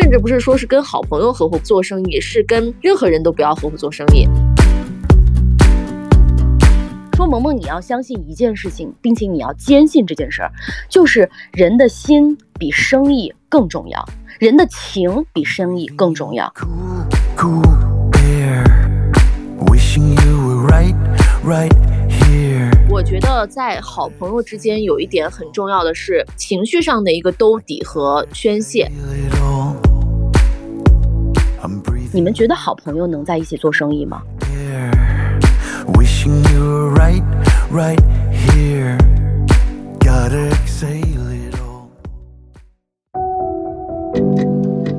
甚至不是说是跟好朋友合伙做生意，是跟任何人都不要合伙做生意。说萌萌，你要相信一件事情，并且你要坚信这件事儿，就是人的心比生意更重要，人的情比生意更重要。我觉得在好朋友之间有一点很重要的是情绪上的一个兜底和宣泄。你们觉得好朋友能在一起做生意吗？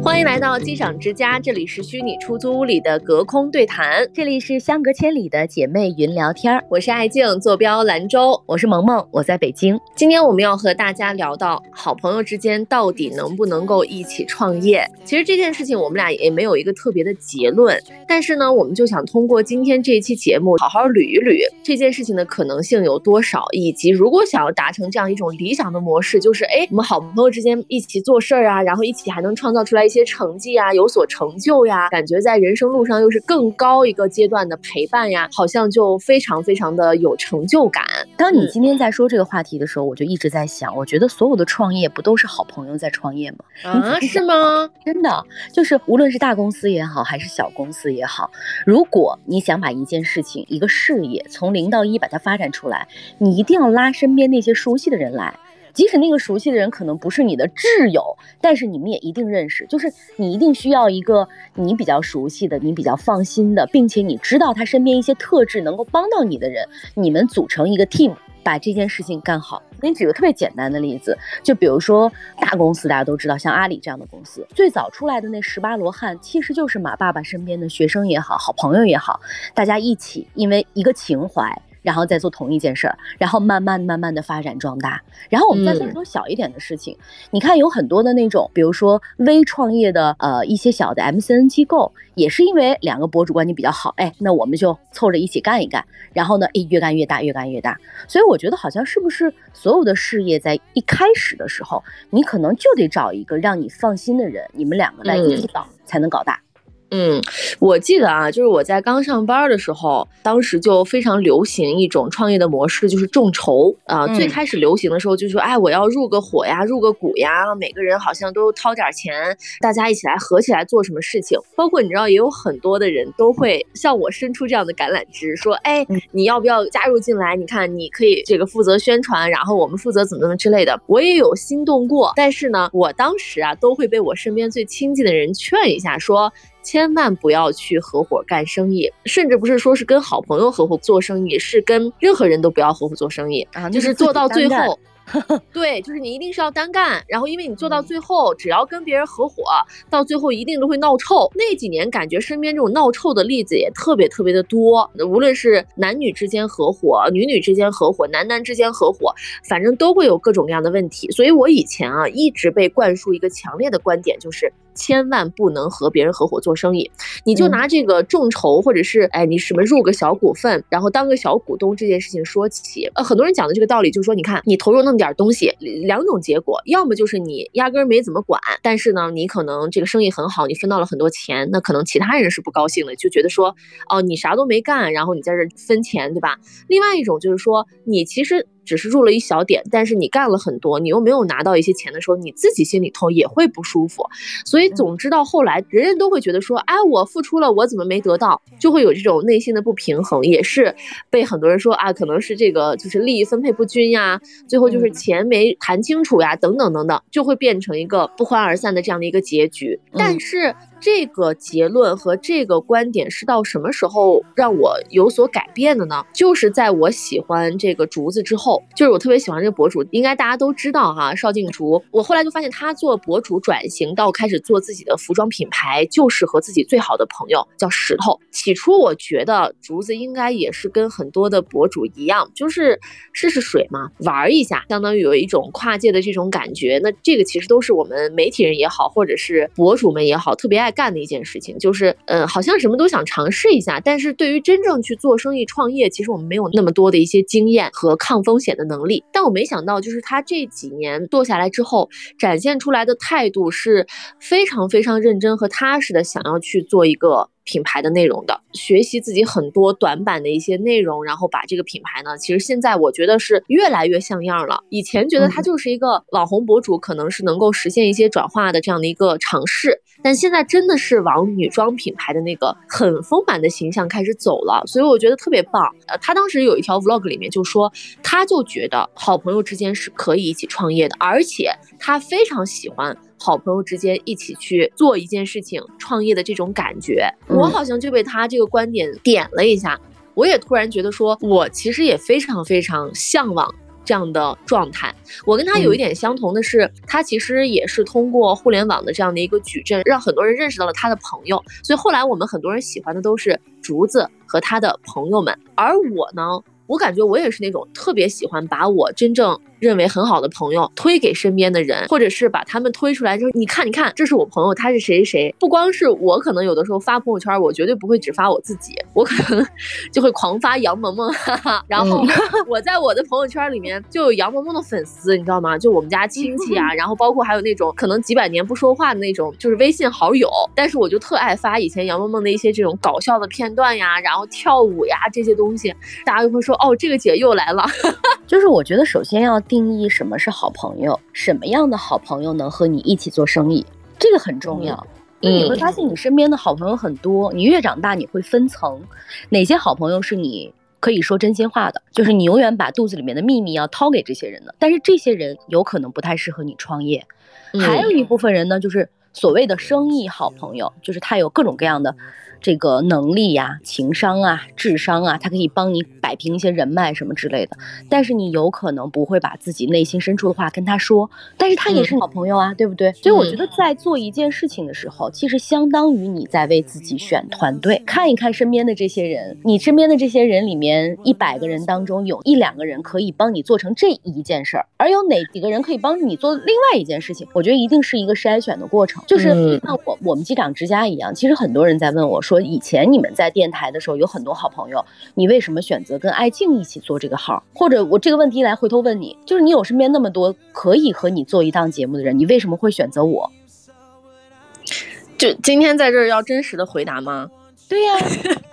欢迎来到机长之家，这里是虚拟出租屋里的隔空对谈，这里是相隔千里的姐妹云聊天儿。我是爱静，坐标兰州；我是萌萌，我在北京。今天我们要和大家聊到好朋友之间到底能不能够一起创业。其实这件事情我们俩也没有一个特别的结论，但是呢，我们就想通过今天这一期节目，好好捋一捋这件事情的可能性有多少，以及如果想要达成这样一种理想的模式，就是哎，我们好朋友之间一起做事儿啊，然后一起还能创造出来一些。成绩呀，有所成就呀，感觉在人生路上又是更高一个阶段的陪伴呀，好像就非常非常的有成就感。当你今天在说这个话题的时候，我就一直在想，我觉得所有的创业不都是好朋友在创业吗？啊，是吗？真的，就是无论是大公司也好，还是小公司也好，如果你想把一件事情、一个事业从零到一把它发展出来，你一定要拉身边那些熟悉的人来。即使那个熟悉的人可能不是你的挚友，但是你们也一定认识。就是你一定需要一个你比较熟悉的、你比较放心的，并且你知道他身边一些特质能够帮到你的人，你们组成一个 team，把这件事情干好。给你举个特别简单的例子，就比如说大公司，大家都知道，像阿里这样的公司，最早出来的那十八罗汉，其实就是马爸爸身边的学生也好，好朋友也好，大家一起因为一个情怀。然后再做同一件事儿，然后慢慢慢慢的发展壮大。然后我们再说说小一点的事情，你看有很多的那种，比如说微创业的，呃，一些小的 MCN 机构，也是因为两个博主关系比较好，哎，那我们就凑着一起干一干。然后呢，哎，越干越大，越干越大。所以我觉得好像是不是所有的事业在一开始的时候，你可能就得找一个让你放心的人，你们两个来一起搞，才能搞大。嗯，我记得啊，就是我在刚上班的时候，当时就非常流行一种创业的模式，就是众筹啊。最开始流行的时候，就说哎，我要入个伙呀，入个股呀，每个人好像都掏点钱，大家一起来合起来做什么事情。包括你知道，也有很多的人都会向我伸出这样的橄榄枝，说哎，你要不要加入进来？你看，你可以这个负责宣传，然后我们负责怎么怎么之类的。我也有心动过，但是呢，我当时啊，都会被我身边最亲近的人劝一下，说。千万不要去合伙干生意，甚至不是说是跟好朋友合伙做生意，是跟任何人都不要合伙做生意啊，就是做到最后。对，就是你一定是要单干，然后因为你做到最后，只要跟别人合伙，到最后一定都会闹臭。那几年感觉身边这种闹臭的例子也特别特别的多，无论是男女之间合伙，女女之间合伙，男男之间合伙，反正都会有各种各样的问题。所以我以前啊一直被灌输一个强烈的观点，就是千万不能和别人合伙做生意。你就拿这个众筹或者是哎你什么入个小股份，然后当个小股东这件事情说起，呃很多人讲的这个道理就是说，你看你投入那么。点东西，两种结果，要么就是你压根儿没怎么管，但是呢，你可能这个生意很好，你分到了很多钱，那可能其他人是不高兴的，就觉得说，哦，你啥都没干，然后你在这分钱，对吧？另外一种就是说，你其实。只是入了一小点，但是你干了很多，你又没有拿到一些钱的时候，你自己心里头也会不舒服。所以总之到后来，人人都会觉得说，哎，我付出了，我怎么没得到？就会有这种内心的不平衡，也是被很多人说啊，可能是这个就是利益分配不均呀，最后就是钱没谈清楚呀，等等等等，就会变成一个不欢而散的这样的一个结局。但是。这个结论和这个观点是到什么时候让我有所改变的呢？就是在我喜欢这个竹子之后，就是我特别喜欢这个博主，应该大家都知道哈，邵静竹。我后来就发现他做博主转型到开始做自己的服装品牌，就是和自己最好的朋友叫石头。起初我觉得竹子应该也是跟很多的博主一样，就是试试水嘛，玩一下，相当于有一种跨界的这种感觉。那这个其实都是我们媒体人也好，或者是博主们也好，特别爱。爱干的一件事情，就是嗯，好像什么都想尝试一下，但是对于真正去做生意创业，其实我们没有那么多的一些经验和抗风险的能力。但我没想到，就是他这几年做下来之后，展现出来的态度是非常非常认真和踏实的，想要去做一个。品牌的内容的学习自己很多短板的一些内容，然后把这个品牌呢，其实现在我觉得是越来越像样了。以前觉得他就是一个网红博主，可能是能够实现一些转化的这样的一个尝试，但现在真的是往女装品牌的那个很丰满的形象开始走了，所以我觉得特别棒。呃，他当时有一条 vlog 里面就说，他就觉得好朋友之间是可以一起创业的，而且他非常喜欢。好朋友之间一起去做一件事情，创业的这种感觉，我好像就被他这个观点点了一下。我也突然觉得说，我其实也非常非常向往这样的状态。我跟他有一点相同的是，他其实也是通过互联网的这样的一个矩阵，让很多人认识到了他的朋友。所以后来我们很多人喜欢的都是竹子和他的朋友们，而我呢，我感觉我也是那种特别喜欢把我真正。认为很好的朋友推给身边的人，或者是把他们推出来，就是你看，你看，这是我朋友，他是谁谁谁。不光是我，可能有的时候发朋友圈，我绝对不会只发我自己，我可能就会狂发杨萌萌，哈哈。然后 我在我的朋友圈里面就有杨萌萌的粉丝，你知道吗？就我们家亲戚啊，然后包括还有那种可能几百年不说话的那种，就是微信好友。但是我就特爱发以前杨萌萌的一些这种搞笑的片段呀，然后跳舞呀这些东西，大家就会说哦，这个姐又来了。就是我觉得首先要。定义什么是好朋友？什么样的好朋友能和你一起做生意？这个很重要。你会发现你身边的好朋友很多，你越长大你会分层，哪些好朋友是你可以说真心话的，就是你永远把肚子里面的秘密要掏给这些人的。但是这些人有可能不太适合你创业。还有一部分人呢，就是所谓的生意好朋友，就是他有各种各样的。这个能力呀、情商啊、智商啊，他可以帮你摆平一些人脉什么之类的。但是你有可能不会把自己内心深处的话跟他说，但是他也是好朋友啊，对不对？所以我觉得在做一件事情的时候，其实相当于你在为自己选团队。看一看身边的这些人，你身边的这些人里面，一百个人当中有一两个人可以帮你做成这一件事儿，而有哪几个人可以帮你做另外一件事情？我觉得一定是一个筛选的过程，就是像我我们机长之家一样，其实很多人在问我。说以前你们在电台的时候有很多好朋友，你为什么选择跟艾静一起做这个号？或者我这个问题来回头问你，就是你有身边那么多可以和你做一档节目的人，你为什么会选择我？就今天在这儿要真实的回答吗？对呀。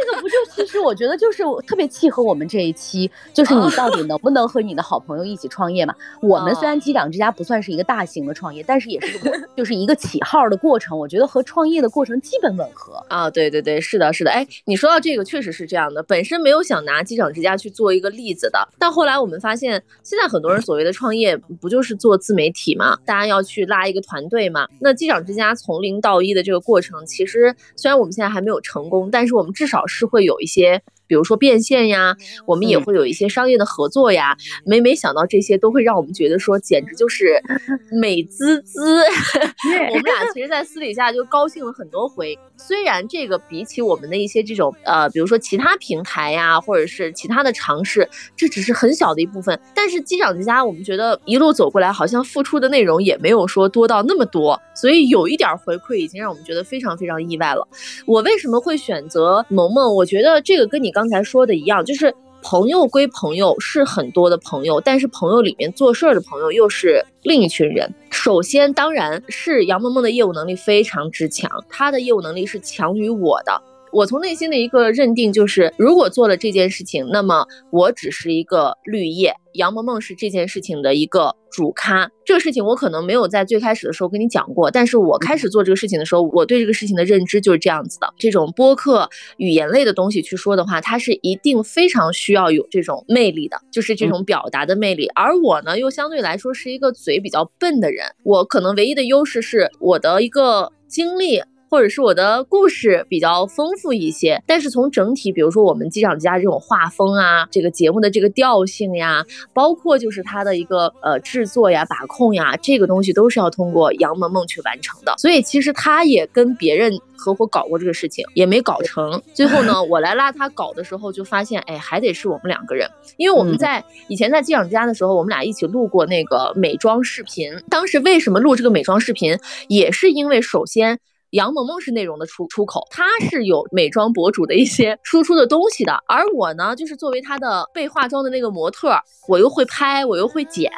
这个不就其实我觉得就是特别契合我们这一期，就是你到底能不能和你的好朋友一起创业嘛？我们虽然机长之家不算是一个大型的创业，但是也是就是一个起号的过程，我觉得和创业的过程基本吻合啊。对对对，是的，是的。哎，你说到这个确实是这样的，本身没有想拿机长之家去做一个例子的，但后来我们发现，现在很多人所谓的创业不就是做自媒体嘛？大家要去拉一个团队嘛？那机长之家从零到一的这个过程，其实虽然我们现在还没有成功，但是我们至少是会有一些。比如说变现呀，我们也会有一些商业的合作呀。每每想到这些，都会让我们觉得说，简直就是 美滋滋。我们俩其实，在私底下就高兴了很多回。虽然这个比起我们的一些这种呃，比如说其他平台呀，或者是其他的尝试，这只是很小的一部分。但是机长之家，我们觉得一路走过来，好像付出的内容也没有说多到那么多，所以有一点回馈，已经让我们觉得非常非常意外了。我为什么会选择萌萌？我觉得这个跟你刚。刚才说的一样，就是朋友归朋友，是很多的朋友，但是朋友里面做事儿的朋友又是另一群人。首先，当然是杨萌萌的业务能力非常之强，她的业务能力是强于我的。我从内心的一个认定就是，如果做了这件事情，那么我只是一个绿叶，杨萌萌是这件事情的一个主咖。这个事情我可能没有在最开始的时候跟你讲过，但是我开始做这个事情的时候，我对这个事情的认知就是这样子的。这种播客语言类的东西去说的话，它是一定非常需要有这种魅力的，就是这种表达的魅力。而我呢，又相对来说是一个嘴比较笨的人，我可能唯一的优势是我的一个经历。或者是我的故事比较丰富一些，但是从整体，比如说我们机长家这种画风啊，这个节目的这个调性呀，包括就是它的一个呃制作呀、把控呀，这个东西都是要通过杨萌萌去完成的。所以其实他也跟别人合伙搞过这个事情，也没搞成。最后呢，我来拉他搞的时候，就发现，哎，还得是我们两个人，因为我们在以前在机长家的时候，我们俩一起录过那个美妆视频。当时为什么录这个美妆视频，也是因为首先。杨萌萌是内容的出出口，她是有美妆博主的一些输出的东西的，而我呢，就是作为她的被化妆的那个模特，我又会拍，我又会剪，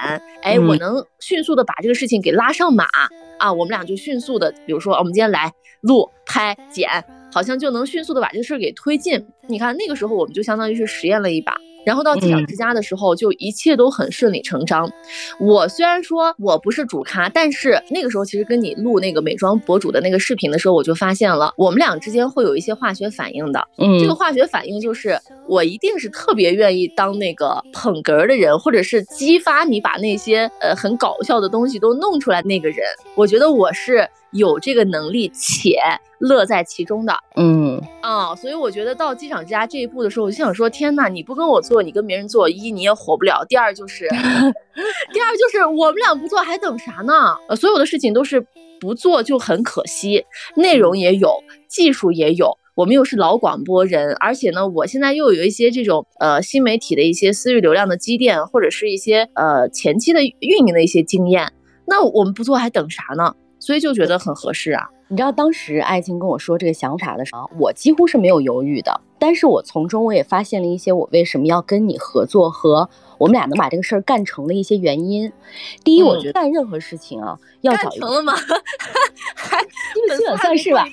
哎，我能迅速的把这个事情给拉上马。啊，我们俩就迅速的，比如说我们今天来录、拍、剪，好像就能迅速的把这个事儿给推进。你看那个时候，我们就相当于是实验了一把。然后到机长之家的时候，就一切都很顺理成章。我虽然说我不是主咖，但是那个时候其实跟你录那个美妆博主的那个视频的时候，我就发现了我们俩之间会有一些化学反应的。嗯，这个化学反应就是我一定是特别愿意当那个捧哏的人，或者是激发你把那些呃很搞笑的东西都弄出来那个人。我觉得我是。有这个能力且乐在其中的，嗯啊，所以我觉得到机场之家这一步的时候，我就想说，天呐，你不跟我做，你跟别人做，一你也火不了，第二就是，第二就是我们俩不做还等啥呢？呃，所有的事情都是不做就很可惜，内容也有，技术也有，我们又是老广播人，而且呢，我现在又有一些这种呃新媒体的一些私域流量的积淀，或者是一些呃前期的运营的一些经验，那我们不做还等啥呢？所以就觉得很合适啊！你知道当时爱情跟我说这个想法的时候，我几乎是没有犹豫的。但是我从中我也发现了一些我为什么要跟你合作和我们俩能把这个事儿干成的一些原因。第一，我觉得干任何事情啊，要找成了吗？还基本算是吧。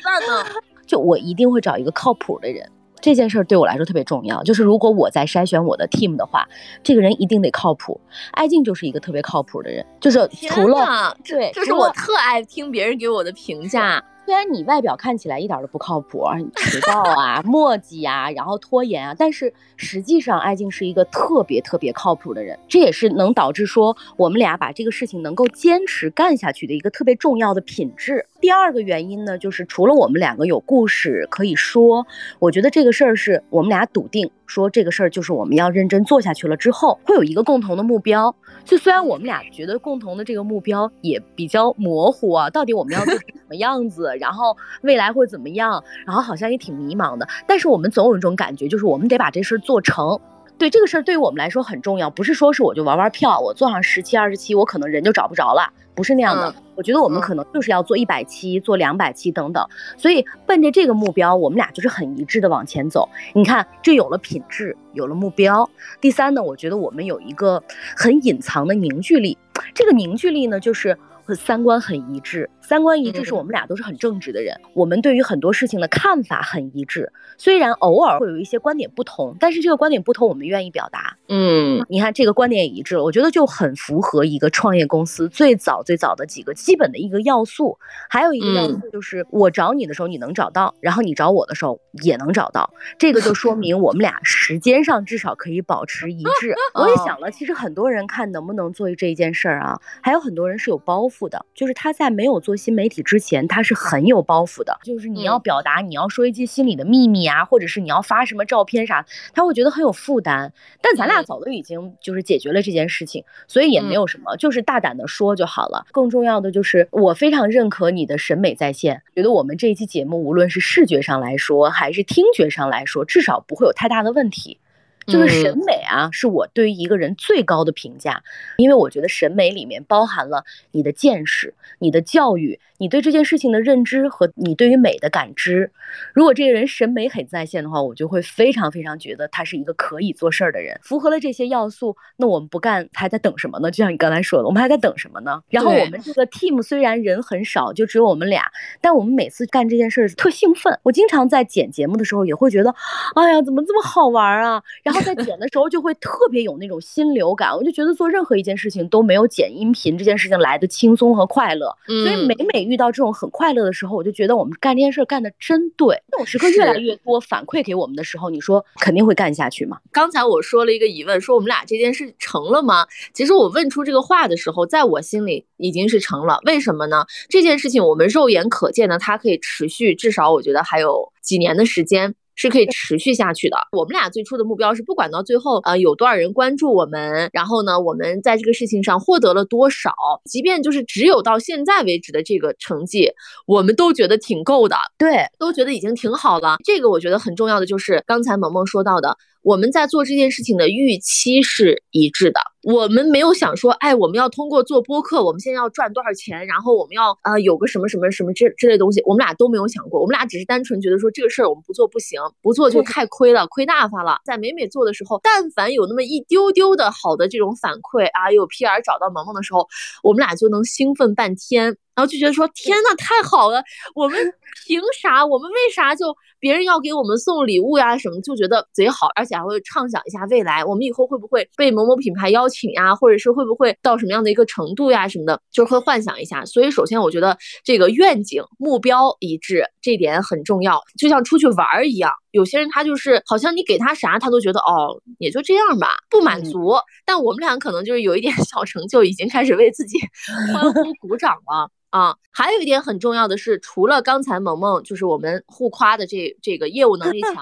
就我一定会找一个靠谱的人。这件事儿对我来说特别重要，就是如果我在筛选我的 team 的话，这个人一定得靠谱。艾静就是一个特别靠谱的人，就是除了对，就是我特爱听别人给我的评价。虽然你外表看起来一点都不靠谱，迟到啊、磨叽啊，然后拖延啊，但是实际上艾静是一个特别特别靠谱的人，这也是能导致说我们俩把这个事情能够坚持干下去的一个特别重要的品质。第二个原因呢，就是除了我们两个有故事可以说，我觉得这个事儿是我们俩笃定。说这个事儿就是我们要认真做下去了之后，会有一个共同的目标。就虽然我们俩觉得共同的这个目标也比较模糊啊，到底我们要做成什么样子，然后未来会怎么样，然后好像也挺迷茫的。但是我们总有一种感觉，就是我们得把这事儿做成。对这个事儿对于我们来说很重要，不是说是我就玩玩票，我做上十期二十期，我可能人就找不着了，不是那样的。我觉得我们可能就是要做一百期，做两百期等等。所以奔着这个目标，我们俩就是很一致的往前走。你看，这有了品质，有了目标。第三呢，我觉得我们有一个很隐藏的凝聚力。这个凝聚力呢，就是三观很一致。三观一致是我们俩都是很正直的人，我们对于很多事情的看法很一致。虽然偶尔会有一些观点不同，但是这个观点不同我们愿意表达。嗯，你看这个观点也一致了，我觉得就很符合一个创业公司最早最早的几个基本的一个要素。还有一个要素就是我找你的时候你能找到，然后你找我的时候也能找到，这个就说明我们俩时间上至少可以保持一致。我也想了，其实很多人看能不能做这一件事儿啊，还有很多人是有包袱的，就是他在没有做。新媒体之前，他是很有包袱的，就是你要表达，你要说一些心里的秘密啊，或者是你要发什么照片啥，他会觉得很有负担。但咱俩早都已经就是解决了这件事情，所以也没有什么，就是大胆的说就好了。更重要的就是，我非常认可你的审美在线，觉得我们这一期节目，无论是视觉上来说，还是听觉上来说，至少不会有太大的问题。就是审美啊，是我对于一个人最高的评价，因为我觉得审美里面包含了你的见识、你的教育。你对这件事情的认知和你对于美的感知，如果这个人审美很在线的话，我就会非常非常觉得他是一个可以做事儿的人。符合了这些要素，那我们不干还在等什么呢？就像你刚才说的，我们还在等什么呢？然后我们这个 team 虽然人很少，就只有我们俩，但我们每次干这件事儿特兴奋。我经常在剪节目的时候也会觉得，哎呀，怎么这么好玩啊？然后在剪的时候就会特别有那种心流感。我就觉得做任何一件事情都没有剪音频这件事情来的轻松和快乐。所以每每。遇到这种很快乐的时候，我就觉得我们干这件事干的真对。这种时刻越来越多，反馈给我们的时候，你说肯定会干下去吗？刚才我说了一个疑问，说我们俩这件事成了吗？其实我问出这个话的时候，在我心里已经是成了。为什么呢？这件事情我们肉眼可见的，它可以持续，至少我觉得还有几年的时间。是可以持续下去的。我们俩最初的目标是，不管到最后，呃，有多少人关注我们，然后呢，我们在这个事情上获得了多少，即便就是只有到现在为止的这个成绩，我们都觉得挺够的。对，都觉得已经挺好了。这个我觉得很重要的就是刚才萌萌说到的，我们在做这件事情的预期是一致的。我们没有想说，哎，我们要通过做播客，我们现在要赚多少钱，然后我们要呃有个什么什么什么之之类东西，我们俩都没有想过，我们俩只是单纯觉得说这个事儿我们不做不行，不做就太亏了，亏大发了。在美美做的时候，但凡有那么一丢丢的好的这种反馈啊，有 PR 找到萌萌的时候，我们俩就能兴奋半天。然后就觉得说天呐，太好了！我们凭啥？我们为啥就别人要给我们送礼物呀什么？就觉得贼好，而且还会畅想一下未来，我们以后会不会被某某品牌邀请呀？或者是会不会到什么样的一个程度呀什么的？就是会幻想一下。所以首先我觉得这个愿景目标一致这点很重要，就像出去玩儿一样。有些人他就是好像你给他啥他都觉得哦也就这样吧，不满足。但我们俩可能就是有一点 小成就，已经开始为自己 欢呼鼓掌了。啊，还有一点很重要的是，除了刚才萌萌就是我们互夸的这这个业务能力强、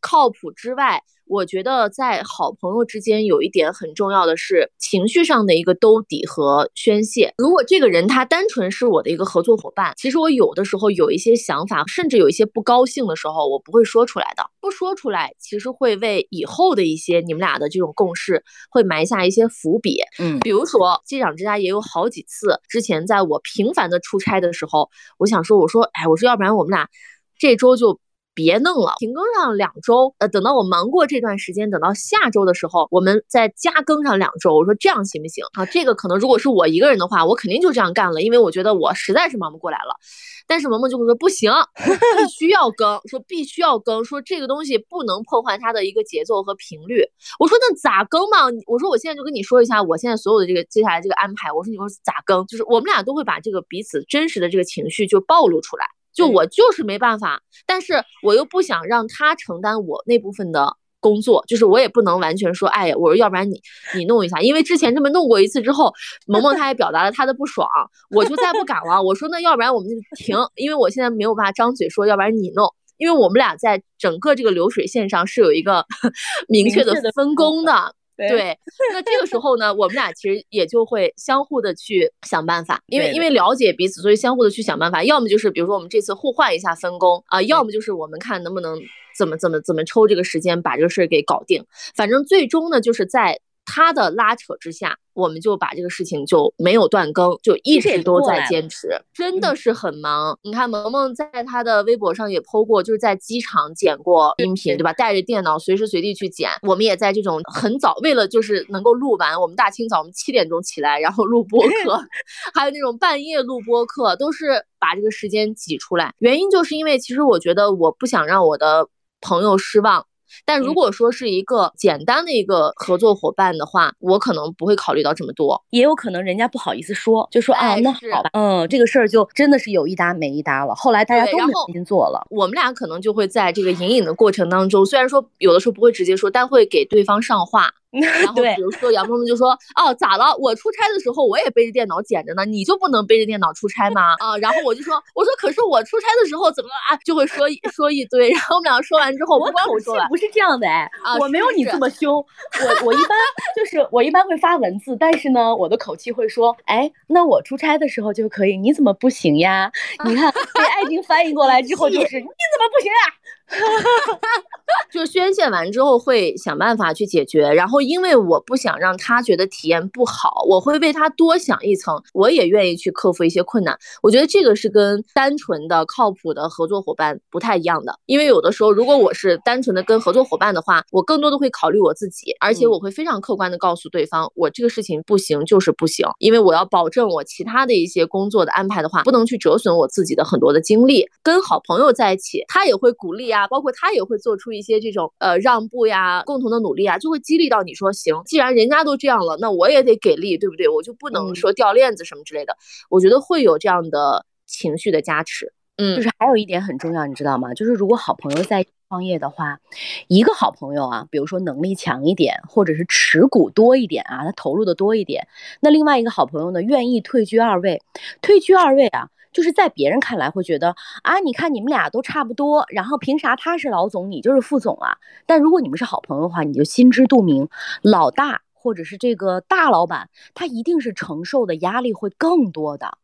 靠谱之外。我觉得在好朋友之间有一点很重要的是情绪上的一个兜底和宣泄。如果这个人他单纯是我的一个合作伙伴，其实我有的时候有一些想法，甚至有一些不高兴的时候，我不会说出来的。不说出来，其实会为以后的一些你们俩的这种共事会埋下一些伏笔。嗯，比如说机长之家也有好几次，之前在我频繁的出差的时候，我想说，我说，哎，我说要不然我们俩这周就。别弄了，停更上两周，呃，等到我忙过这段时间，等到下周的时候，我们再加更上两周。我说这样行不行？啊，这个可能如果是我一个人的话，我肯定就这样干了，因为我觉得我实在是忙不过来了。但是萌萌就会说不行，必须要更，说必须要更，说这个东西不能破坏它的一个节奏和频率。我说那咋更嘛？我说我现在就跟你说一下，我现在所有的这个接下来这个安排。我说你说咋更？就是我们俩都会把这个彼此真实的这个情绪就暴露出来。就我就是没办法，但是我又不想让他承担我那部分的工作，就是我也不能完全说，哎呀，我说要不然你你弄一下，因为之前这么弄过一次之后，萌萌他也表达了他的不爽，我就再不敢了。我说那要不然我们就停，因为我现在没有办法张嘴说，要不然你弄，因为我们俩在整个这个流水线上是有一个 明确的分工的。对，那这个时候呢，我们俩其实也就会相互的去想办法，因为因为了解彼此，所以相互的去想办法。要么就是比如说我们这次互换一下分工啊，要么就是我们看能不能怎么怎么怎么抽这个时间把这个事儿给搞定。反正最终呢，就是在。他的拉扯之下，我们就把这个事情就没有断更，就一直都在坚持，真的是很忙。你看，萌萌在他的微博上也 PO 过，就是在机场剪过音频，对吧？带着电脑随时随地去剪。我们也在这种很早，为了就是能够录完，我们大清早我们七点钟起来，然后录播 课，还有那种半夜录播课，都是把这个时间挤出来。原因就是因为，其实我觉得我不想让我的朋友失望。但如果说是一个简单的一个合作伙伴的话，我可能不会考虑到这么多，也有可能人家不好意思说，就说啊，那好吧，嗯，这个事儿就真的是有一搭没一搭了。后来大家都没心做了，我们俩可能就会在这个隐隐的过程当中，虽然说有的时候不会直接说，但会给对方上话。然后比如说杨萌萌就说哦咋了？我出差的时候我也背着电脑捡着呢，你就不能背着电脑出差吗？啊，然后我就说我说可是我出差的时候怎么啊？就会说说一堆。然后我们俩说完之后，我口气不是这样的哎，我没有你这么凶。我我一般就是我一般会发文字，但是呢，我的口气会说，哎，那我出差的时候就可以，你怎么不行呀？你看被爱情翻译过来之后 就是你怎么不行呀？就宣泄完之后会想办法去解决，然后因为我不想让他觉得体验不好，我会为他多想一层，我也愿意去克服一些困难。我觉得这个是跟单纯的靠谱的合作伙伴不太一样的，因为有的时候如果我是单纯的跟合作伙伴的话，我更多的会考虑我自己，而且我会非常客观的告诉对方，我这个事情不行就是不行，因为我要保证我其他的一些工作的安排的话，不能去折损我自己的很多的精力。跟好朋友在一起，他也会鼓励。呀，包括他也会做出一些这种呃让步呀，共同的努力啊，就会激励到你说行，既然人家都这样了，那我也得给力，对不对？我就不能说掉链子什么之类的。我觉得会有这样的情绪的加持。嗯，就是还有一点很重要，你知道吗？就是如果好朋友在创业的话，一个好朋友啊，比如说能力强一点，或者是持股多一点啊，他投入的多一点，那另外一个好朋友呢，愿意退居二位，退居二位啊。就是在别人看来会觉得啊，你看你们俩都差不多，然后凭啥他是老总，你就是副总啊？但如果你们是好朋友的话，你就心知肚明，老大或者是这个大老板，他一定是承受的压力会更多的。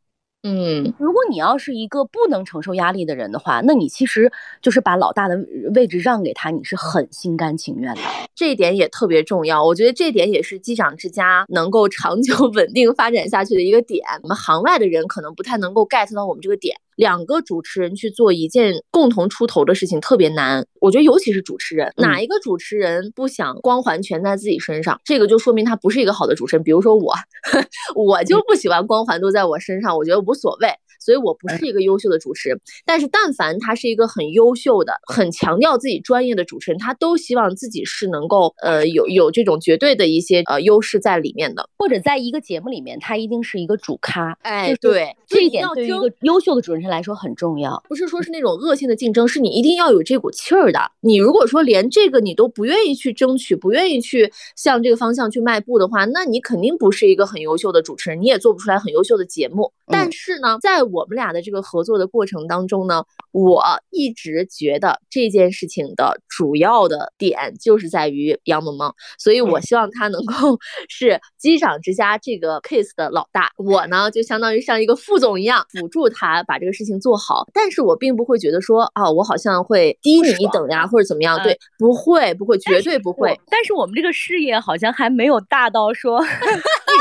嗯，如果你要是一个不能承受压力的人的话，那你其实就是把老大的位置让给他，你是很心甘情愿的。这一点也特别重要。我觉得这点也是机长之家能够长久 稳定发展下去的一个点。我们行外的人可能不太能够 get 到我们这个点。两个主持人去做一件共同出头的事情特别难，我觉得尤其是主持人，哪一个主持人不想光环全在自己身上？这个就说明他不是一个好的主持人。比如说我，我就不喜欢光环都在我身上，我觉得无所谓。所以我不是一个优秀的主持人，但是但凡他是一个很优秀的、很强调自己专业的主持人，他都希望自己是能够呃有有这种绝对的一些呃优势在里面的，或者在一个节目里面，他一定是一个主咖。哎，对，这一点对于一个优秀的主持人来说很重要。不是说是那种恶性的竞争，是你一定要有这股气儿的。你如果说连这个你都不愿意去争取，不愿意去向这个方向去迈步的话，那你肯定不是一个很优秀的主持人，你也做不出来很优秀的节目。但是呢，在我们俩的这个合作的过程当中呢，我一直觉得这件事情的主要的点就是在于杨萌萌，所以我希望他能够是机长之家这个 case 的老大，我呢就相当于像一个副总一样辅助他把这个事情做好。但是我并不会觉得说啊，我好像会低你一等呀，或者怎么样？对，不会，不会，绝对不会。但是我们这个事业好像还没有大到说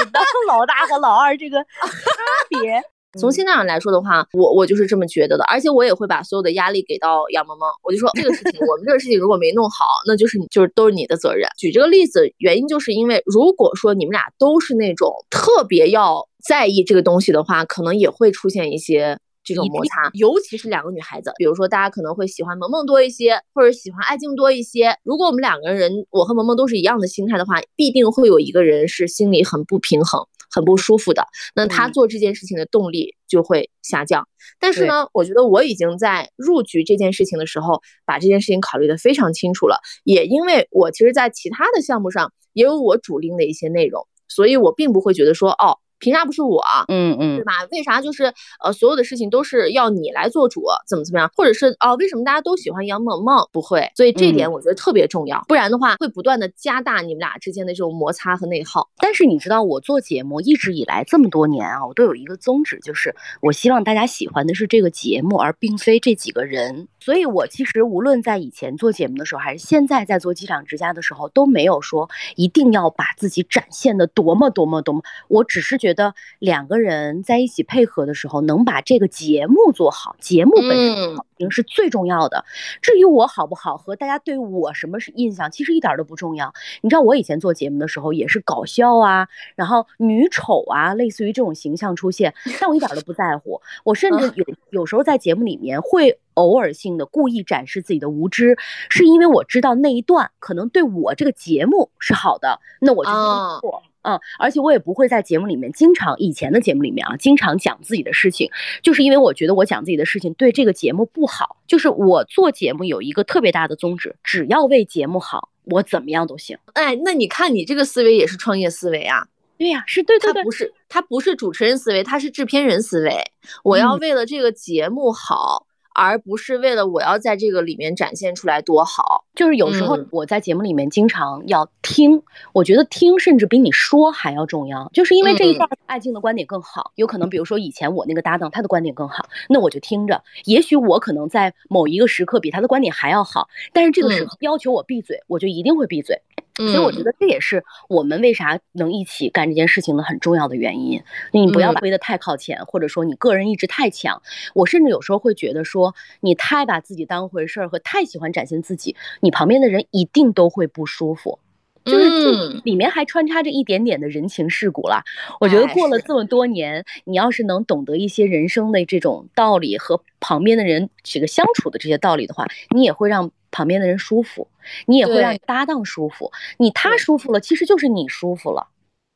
当老大和老二这个差别。从现在上来说的话，我我就是这么觉得的，而且我也会把所有的压力给到杨萌萌，我就说这个事情，我们这个事情如果没弄好，那就是你就是都是你的责任。举这个例子，原因就是因为如果说你们俩都是那种特别要在意这个东西的话，可能也会出现一些这种摩擦，尤其是两个女孩子，比如说大家可能会喜欢萌萌多一些，或者喜欢爱静多一些。如果我们两个人，我和萌萌都是一样的心态的话，必定会有一个人是心里很不平衡。很不舒服的，那他做这件事情的动力就会下降。但是呢，我觉得我已经在入局这件事情的时候，把这件事情考虑的非常清楚了。也因为我其实，在其他的项目上也有我主拎的一些内容，所以我并不会觉得说，哦。凭啥不是我？嗯嗯，对吧？为啥就是呃，所有的事情都是要你来做主，怎么怎么样？或者是哦，为什么大家都喜欢杨萌萌？不会，所以这点我觉得特别重要，不然的话会不断的加大你们俩之间的这种摩擦和内耗。但是你知道，我做节目一直以来这么多年啊，我都有一个宗旨，就是我希望大家喜欢的是这个节目，而并非这几个人。所以我其实无论在以前做节目的时候，还是现在在做机场之家的时候，都没有说一定要把自己展现的多么多么多么。我只是觉得两个人在一起配合的时候，能把这个节目做好，节目本身好听是最重要的。至于我好不好，和大家对我什么是印象，其实一点都不重要。你知道我以前做节目的时候也是搞笑啊，然后女丑啊，类似于这种形象出现，但我一点都不在乎。我甚至有有时候在节目里面会。偶尔性的故意展示自己的无知，是因为我知道那一段可能对我这个节目是好的，那我就做。嗯，而且我也不会在节目里面经常以前的节目里面啊，经常讲自己的事情，就是因为我觉得我讲自己的事情对这个节目不好。就是我做节目有一个特别大的宗旨，只要为节目好，我怎么样都行。哎，那你看你这个思维也是创业思维啊？对呀，是对对对，不是他不是主持人思维，他是制片人思维。我要为了这个节目好。而不是为了我要在这个里面展现出来多好，就是有时候我在节目里面经常要听，我觉得听甚至比你说还要重要，就是因为这一段爱静的观点更好，有可能比如说以前我那个搭档他的观点更好，那我就听着，也许我可能在某一个时刻比他的观点还要好，但是这个时候要求我闭嘴，我就一定会闭嘴。所以我觉得这也是我们为啥能一起干这件事情的很重要的原因。你不要推得太靠前，或者说你个人意志太强。我甚至有时候会觉得说，你太把自己当回事儿和太喜欢展现自己，你旁边的人一定都会不舒服。就是里面还穿插着一点点的人情世故了。我觉得过了这么多年，你要是能懂得一些人生的这种道理和旁边的人这个相处的这些道理的话，你也会让旁边的人舒服，你也会让搭档舒服。你他舒服了，其实就是你舒服了。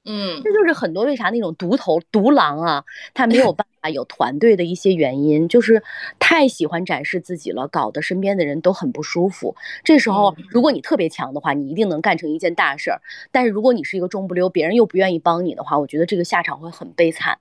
嗯，这就是很多为啥那种独头独狼啊，他没有办法有团队的一些原因，就是太喜欢展示自己了，搞得身边的人都很不舒服。这时候，如果你特别强的话，你一定能干成一件大事儿；但是如果你是一个中不溜，别人又不愿意帮你的话，我觉得这个下场会很悲惨。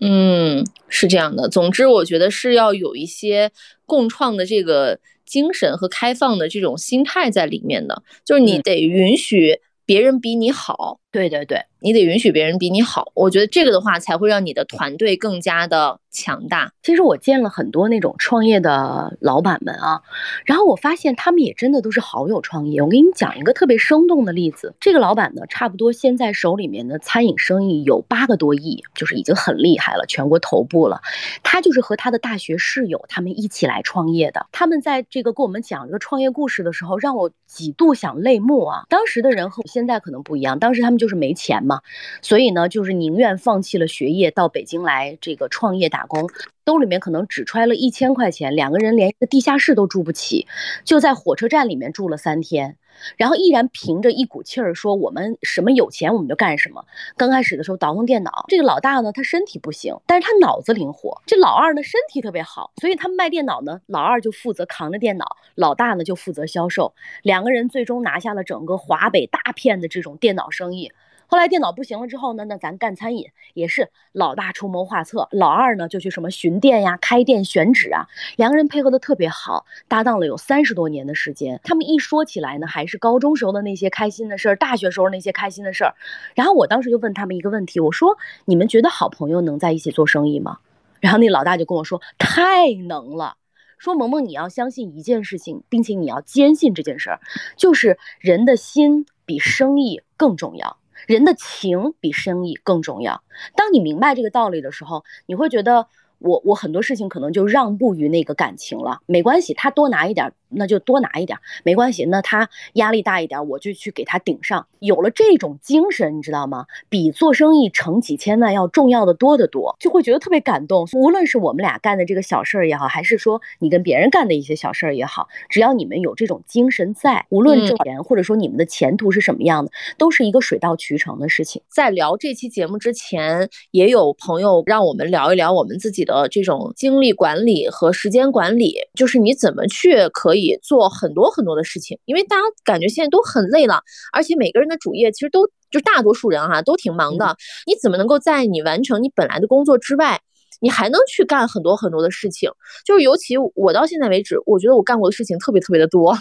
嗯，是这样的。总之，我觉得是要有一些共创的这个精神和开放的这种心态在里面的，就是你得允许别人比你好。对对对，你得允许别人比你好。我觉得这个的话，才会让你的团队更加的强大。其实我见了很多那种创业的老板们啊，然后我发现他们也真的都是好有创意。我给你讲一个特别生动的例子，这个老板呢，差不多现在手里面的餐饮生意有八个多亿，就是已经很厉害了，全国头部了。他就是和他的大学室友他们一起来创业的。他们在这个跟我们讲这个创业故事的时候，让我几度想泪目啊。当时的人和现在可能不一样，当时他们。就是没钱嘛，所以呢，就是宁愿放弃了学业，到北京来这个创业打工，兜里面可能只揣了一千块钱，两个人连一个地下室都住不起，就在火车站里面住了三天。然后依然凭着一股气儿说我们什么有钱我们就干什么。刚开始的时候倒腾电脑，这个老大呢他身体不行，但是他脑子灵活。这老二呢身体特别好，所以他们卖电脑呢，老二就负责扛着电脑，老大呢就负责销售。两个人最终拿下了整个华北大片的这种电脑生意。后来电脑不行了之后呢，那咱干餐饮也是老大出谋划策，老二呢就去什么巡店呀、开店选址啊，两个人配合的特别好，搭档了有三十多年的时间。他们一说起来呢，还是高中时候的那些开心的事儿，大学时候那些开心的事儿。然后我当时就问他们一个问题，我说：“你们觉得好朋友能在一起做生意吗？”然后那老大就跟我说：“太能了。”说萌萌，你要相信一件事情，并且你要坚信这件事儿，就是人的心比生意更重要。人的情比生意更重要。当你明白这个道理的时候，你会觉得。我我很多事情可能就让步于那个感情了，没关系，他多拿一点，那就多拿一点，没关系。那他压力大一点，我就去给他顶上。有了这种精神，你知道吗？比做生意成几千万要重要的多得多，就会觉得特别感动。无论是我们俩干的这个小事儿也好，还是说你跟别人干的一些小事儿也好，只要你们有这种精神在，无论挣钱或者说你们的前途是什么样的，都是一个水到渠成的事情。在聊这期节目之前，也有朋友让我们聊一聊我们自己的。的这种精力管理和时间管理，就是你怎么去可以做很多很多的事情，因为大家感觉现在都很累了，而且每个人的主业其实都就大多数人哈都挺忙的，你怎么能够在你完成你本来的工作之外？你还能去干很多很多的事情，就是尤其我到现在为止，我觉得我干过的事情特别特别的多，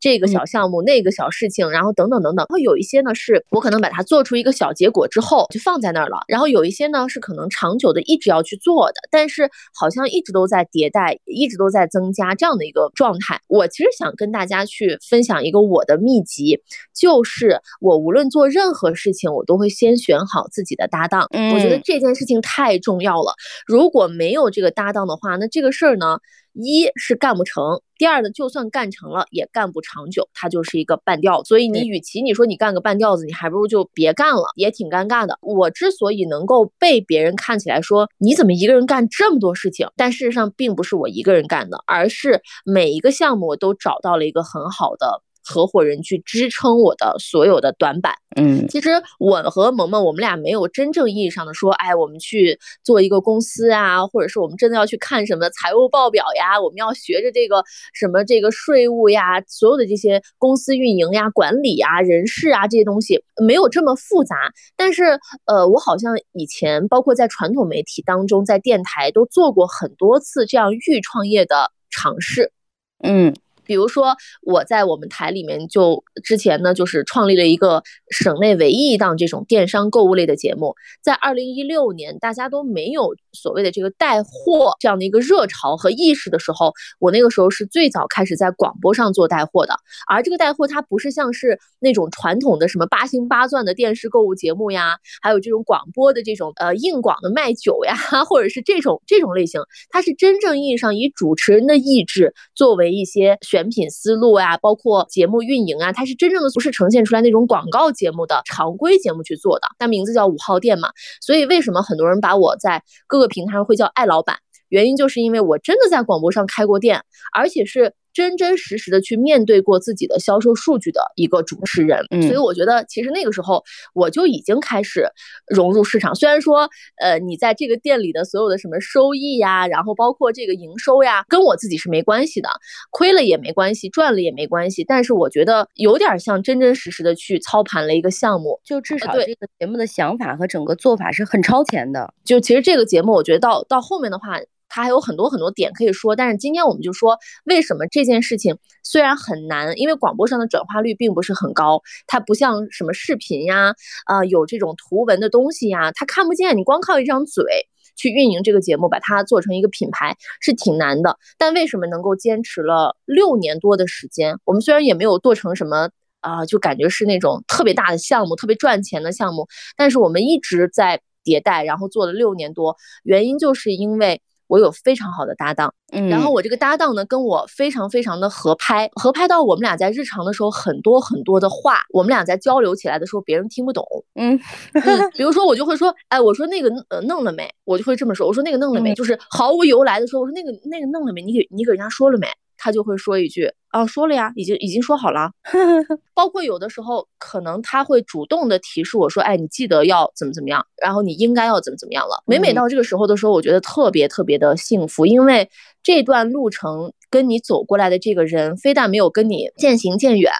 这个小项目，那个小事情，然后等等等等。然后有一些呢，是我可能把它做出一个小结果之后就放在那儿了，然后有一些呢是可能长久的一直要去做的，但是好像一直都在迭代，一直都在增加这样的一个状态。我其实想跟大家去分享一个我的秘籍，就是我无论做任何事情，我都会先选好自己的搭档。我觉得这件事情太重要了。如如果没有这个搭档的话，那这个事儿呢，一是干不成，第二呢，就算干成了也干不长久，它就是一个半吊子。所以你与其你说你干个半吊子，你还不如就别干了，也挺尴尬的。我之所以能够被别人看起来说你怎么一个人干这么多事情，但事实上并不是我一个人干的，而是每一个项目我都找到了一个很好的。合伙人去支撑我的所有的短板，嗯，其实我和萌萌，我们俩没有真正意义上的说，哎，我们去做一个公司啊，或者是我们真的要去看什么财务报表呀，我们要学着这个什么这个税务呀，所有的这些公司运营呀、管理呀、人事啊这些东西没有这么复杂。但是，呃，我好像以前包括在传统媒体当中，在电台都做过很多次这样预创业的尝试，嗯。比如说，我在我们台里面就之前呢，就是创立了一个省内唯一一档这种电商购物类的节目。在二零一六年，大家都没有所谓的这个带货这样的一个热潮和意识的时候，我那个时候是最早开始在广播上做带货的。而这个带货，它不是像是那种传统的什么八星八钻的电视购物节目呀，还有这种广播的这种呃硬广的卖酒呀，或者是这种这种类型，它是真正意义上以主持人的意志作为一些。选品思路呀，包括节目运营啊，它是真正的不是呈现出来那种广告节目的常规节目去做的。但名字叫五号店嘛，所以为什么很多人把我在各个平台会叫艾老板？原因就是因为我真的在广播上开过店，而且是。真真实实的去面对过自己的销售数据的一个主持人，所以我觉得其实那个时候我就已经开始融入市场。虽然说，呃，你在这个店里的所有的什么收益呀，然后包括这个营收呀，跟我自己是没关系的，亏了也没关系，赚了也没关系。但是我觉得有点像真真实实的去操盘了一个项目，就至少这个节目的想法和整个做法是很超前的。就其实这个节目，我觉得到到后面的话。他还有很多很多点可以说。但是今天我们就说，为什么这件事情虽然很难，因为广播上的转化率并不是很高，它不像什么视频呀，啊有这种图文的东西呀，它看不见，你光靠一张嘴去运营这个节目，把它做成一个品牌是挺难的。但为什么能够坚持了六年多的时间？我们虽然也没有做成什么。啊，就感觉是那种特别大的项目，特别赚钱的项目。但是我们一直在迭代，然后做了六年多。原因就是因为我有非常好的搭档，嗯，然后我这个搭档呢跟我非常非常的合拍，合拍到我们俩在日常的时候很多很多的话，我们俩在交流起来的时候别人听不懂，嗯，比如说我就会说，哎，我说那个呃弄了没？我就会这么说，我说那个弄了没？就是毫无由来的说，我说那个那个弄了没？你给你给人家说了没？他就会说一句啊，说了呀，已经已经说好了。包括有的时候，可能他会主动的提示我说，哎，你记得要怎么怎么样，然后你应该要怎么怎么样了。每每到这个时候的时候，我觉得特别特别的幸福，因为这段路程跟你走过来的这个人，非但没有跟你渐行渐远，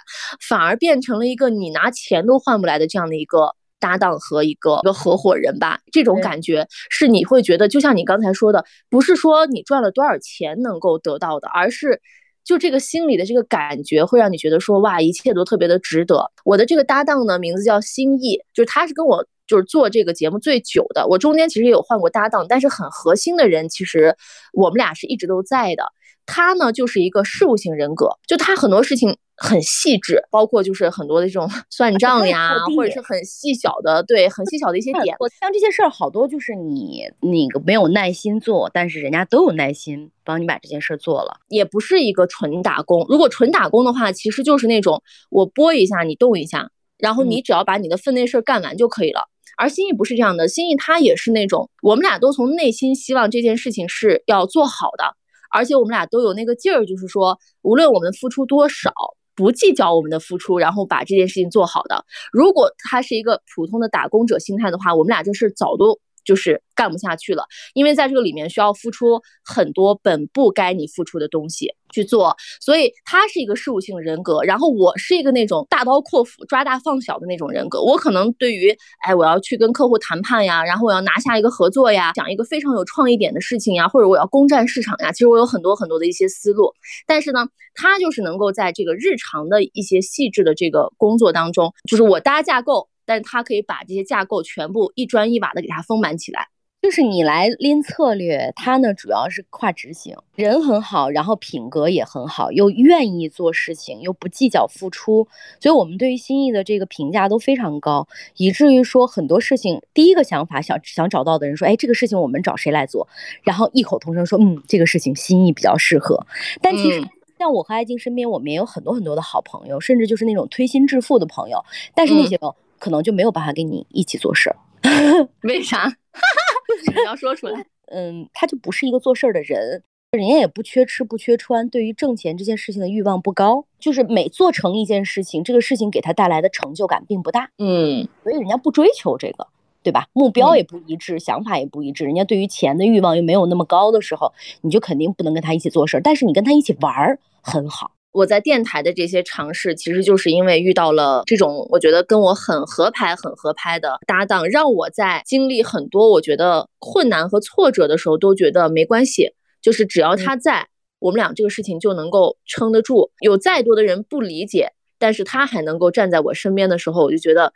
反而变成了一个你拿钱都换不来的这样的一个搭档和一个一个合伙人吧。这种感觉是你会觉得，就像你刚才说的，不是说你赚了多少钱能够得到的，而是。就这个心里的这个感觉，会让你觉得说哇，一切都特别的值得。我的这个搭档呢，名字叫心意，就是他是跟我就是做这个节目最久的。我中间其实也有换过搭档，但是很核心的人，其实我们俩是一直都在的。他呢，就是一个事务型人格，就他很多事情。很细致，包括就是很多的这种 算账呀，或者是很细小的，对，很细小的一些点。像这些事儿，好多就是你那个没有耐心做，但是人家都有耐心帮你把这件事儿做了，也不是一个纯打工。如果纯打工的话，其实就是那种我拨一下，你动一下，然后你只要把你的分内事儿干完就可以了。而心意不是这样的，心意他也是那种，我们俩都从内心希望这件事情是要做好的，而且我们俩都有那个劲儿，就是说，无论我们付出多少。不计较我们的付出，然后把这件事情做好的。如果他是一个普通的打工者心态的话，我们俩这事早都。就是干不下去了，因为在这个里面需要付出很多本不该你付出的东西去做，所以他是一个事务性人格，然后我是一个那种大刀阔斧、抓大放小的那种人格。我可能对于，哎，我要去跟客户谈判呀，然后我要拿下一个合作呀，讲一个非常有创意点的事情呀，或者我要攻占市场呀，其实我有很多很多的一些思路。但是呢，他就是能够在这个日常的一些细致的这个工作当中，就是我搭架构。但是他可以把这些架构全部一砖一瓦的给它丰满起来，就是你来拎策略，他呢主要是跨执行，人很好，然后品格也很好，又愿意做事情，又不计较付出，所以我们对于心意的这个评价都非常高，以至于说很多事情第一个想法想想找到的人说，哎，这个事情我们找谁来做，然后异口同声说，嗯，这个事情心意比较适合。但其实像我和艾静身边，我们也有很多很多的好朋友，甚至就是那种推心置腹的朋友，但是那些个。可能就没有办法跟你一起做事儿，为啥？你要说出来。嗯，他就不是一个做事儿的人，人家也不缺吃不缺穿，对于挣钱这件事情的欲望不高，就是每做成一件事情，这个事情给他带来的成就感并不大。嗯，所以人家不追求这个，对吧？目标也不一致，想法也不一致，人家对于钱的欲望又没有那么高的时候，你就肯定不能跟他一起做事儿。但是你跟他一起玩儿很好。我在电台的这些尝试，其实就是因为遇到了这种我觉得跟我很合拍、很合拍的搭档，让我在经历很多我觉得困难和挫折的时候，都觉得没关系，就是只要他在，我们俩这个事情就能够撑得住。有再多的人不理解，但是他还能够站在我身边的时候，我就觉得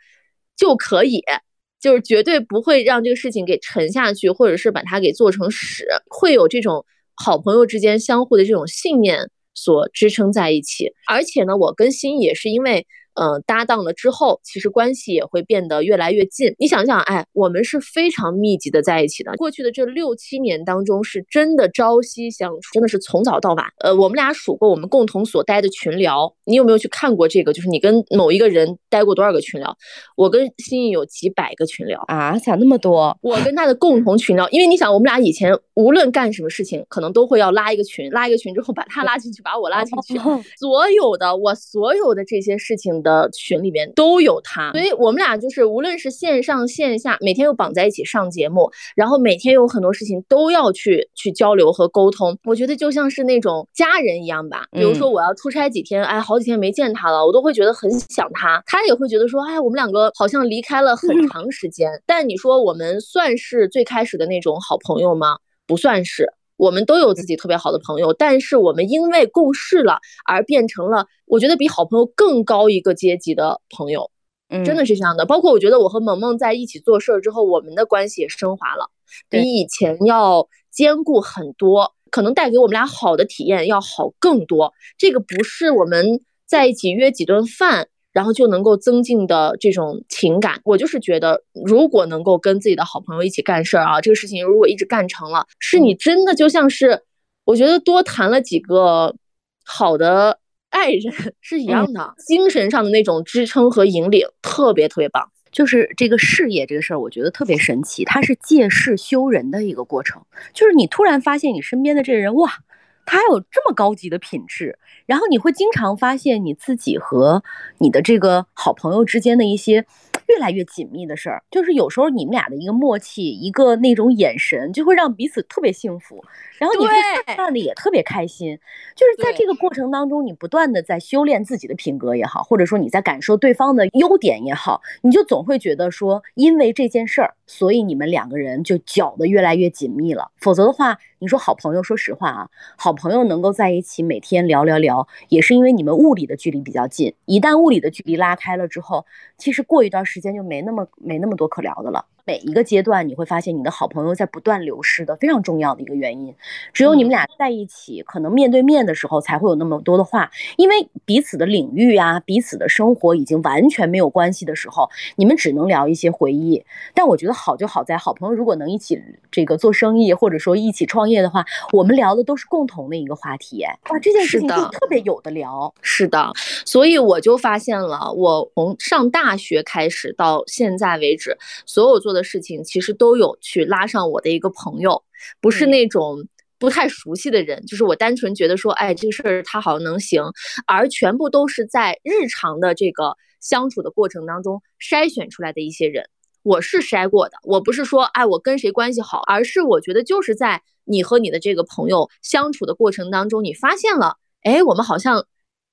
就可以，就是绝对不会让这个事情给沉下去，或者是把它给做成屎。会有这种好朋友之间相互的这种信念。所支撑在一起，而且呢，我跟新也是因为。嗯，搭档了之后，其实关系也会变得越来越近。你想想，哎，我们是非常密集的在一起的。过去的这六七年当中，是真的朝夕相处，真的是从早到晚。呃，我们俩数过我们共同所待的群聊，你有没有去看过这个？就是你跟某一个人待过多少个群聊？我跟心意有几百个群聊啊，咋那么多？我跟他的共同群聊，因为你想，我们俩以前无论干什么事情，可能都会要拉一个群，拉一个群之后把他拉进去，把我拉进去，所有的我所有的这些事情的。的群里面都有他，所以我们俩就是无论是线上线下，每天又绑在一起上节目，然后每天有很多事情都要去去交流和沟通。我觉得就像是那种家人一样吧。比如说我要出差几天，哎，好几天没见他了，我都会觉得很想他。他也会觉得说，哎，我们两个好像离开了很长时间。但你说我们算是最开始的那种好朋友吗？不算是。我们都有自己特别好的朋友，但是我们因为共事了而变成了我觉得比好朋友更高一个阶级的朋友。真的是这样的。包括我觉得我和萌萌在一起做事儿之后，我们的关系也升华了，比以前要坚固很多，可能带给我们俩好的体验要好更多。这个不是我们在一起约几顿饭。然后就能够增进的这种情感，我就是觉得，如果能够跟自己的好朋友一起干事儿啊，这个事情如果一直干成了，是你真的就像是，我觉得多谈了几个好的爱人是一样的，精神上的那种支撑和引领，特别特别棒。就是这个事业这个事儿，我觉得特别神奇，它是借势修人的一个过程，就是你突然发现你身边的这个人，哇。他有这么高级的品质，然后你会经常发现你自己和你的这个好朋友之间的一些越来越紧密的事儿，就是有时候你们俩的一个默契，一个那种眼神，就会让彼此特别幸福。然后你会看的也特别开心，就是在这个过程当中，你不断的在修炼自己的品格也好，或者说你在感受对方的优点也好，你就总会觉得说，因为这件事儿，所以你们两个人就搅得越来越紧密了。否则的话，你说好朋友，说实话啊，好朋友能够在一起每天聊聊聊，也是因为你们物理的距离比较近。一旦物理的距离拉开了之后，其实过一段时间就没那么没那么多可聊的了。每一个阶段，你会发现你的好朋友在不断流失的，非常重要的一个原因。只有你们俩在一起，可能面对面的时候才会有那么多的话，因为彼此的领域啊，彼此的生活已经完全没有关系的时候，你们只能聊一些回忆。但我觉得好就好在，好朋友如果能一起这个做生意，或者说一起创业的话，我们聊的都是共同的一个话题。哇，这件事情就特别有的聊。是的，所以我就发现了，我从上大学开始到现在为止，所有做的。的事情其实都有去拉上我的一个朋友，不是那种不太熟悉的人，就是我单纯觉得说，哎，这个事儿他好像能行，而全部都是在日常的这个相处的过程当中筛选出来的一些人。我是筛过的，我不是说，哎，我跟谁关系好，而是我觉得就是在你和你的这个朋友相处的过程当中，你发现了，哎，我们好像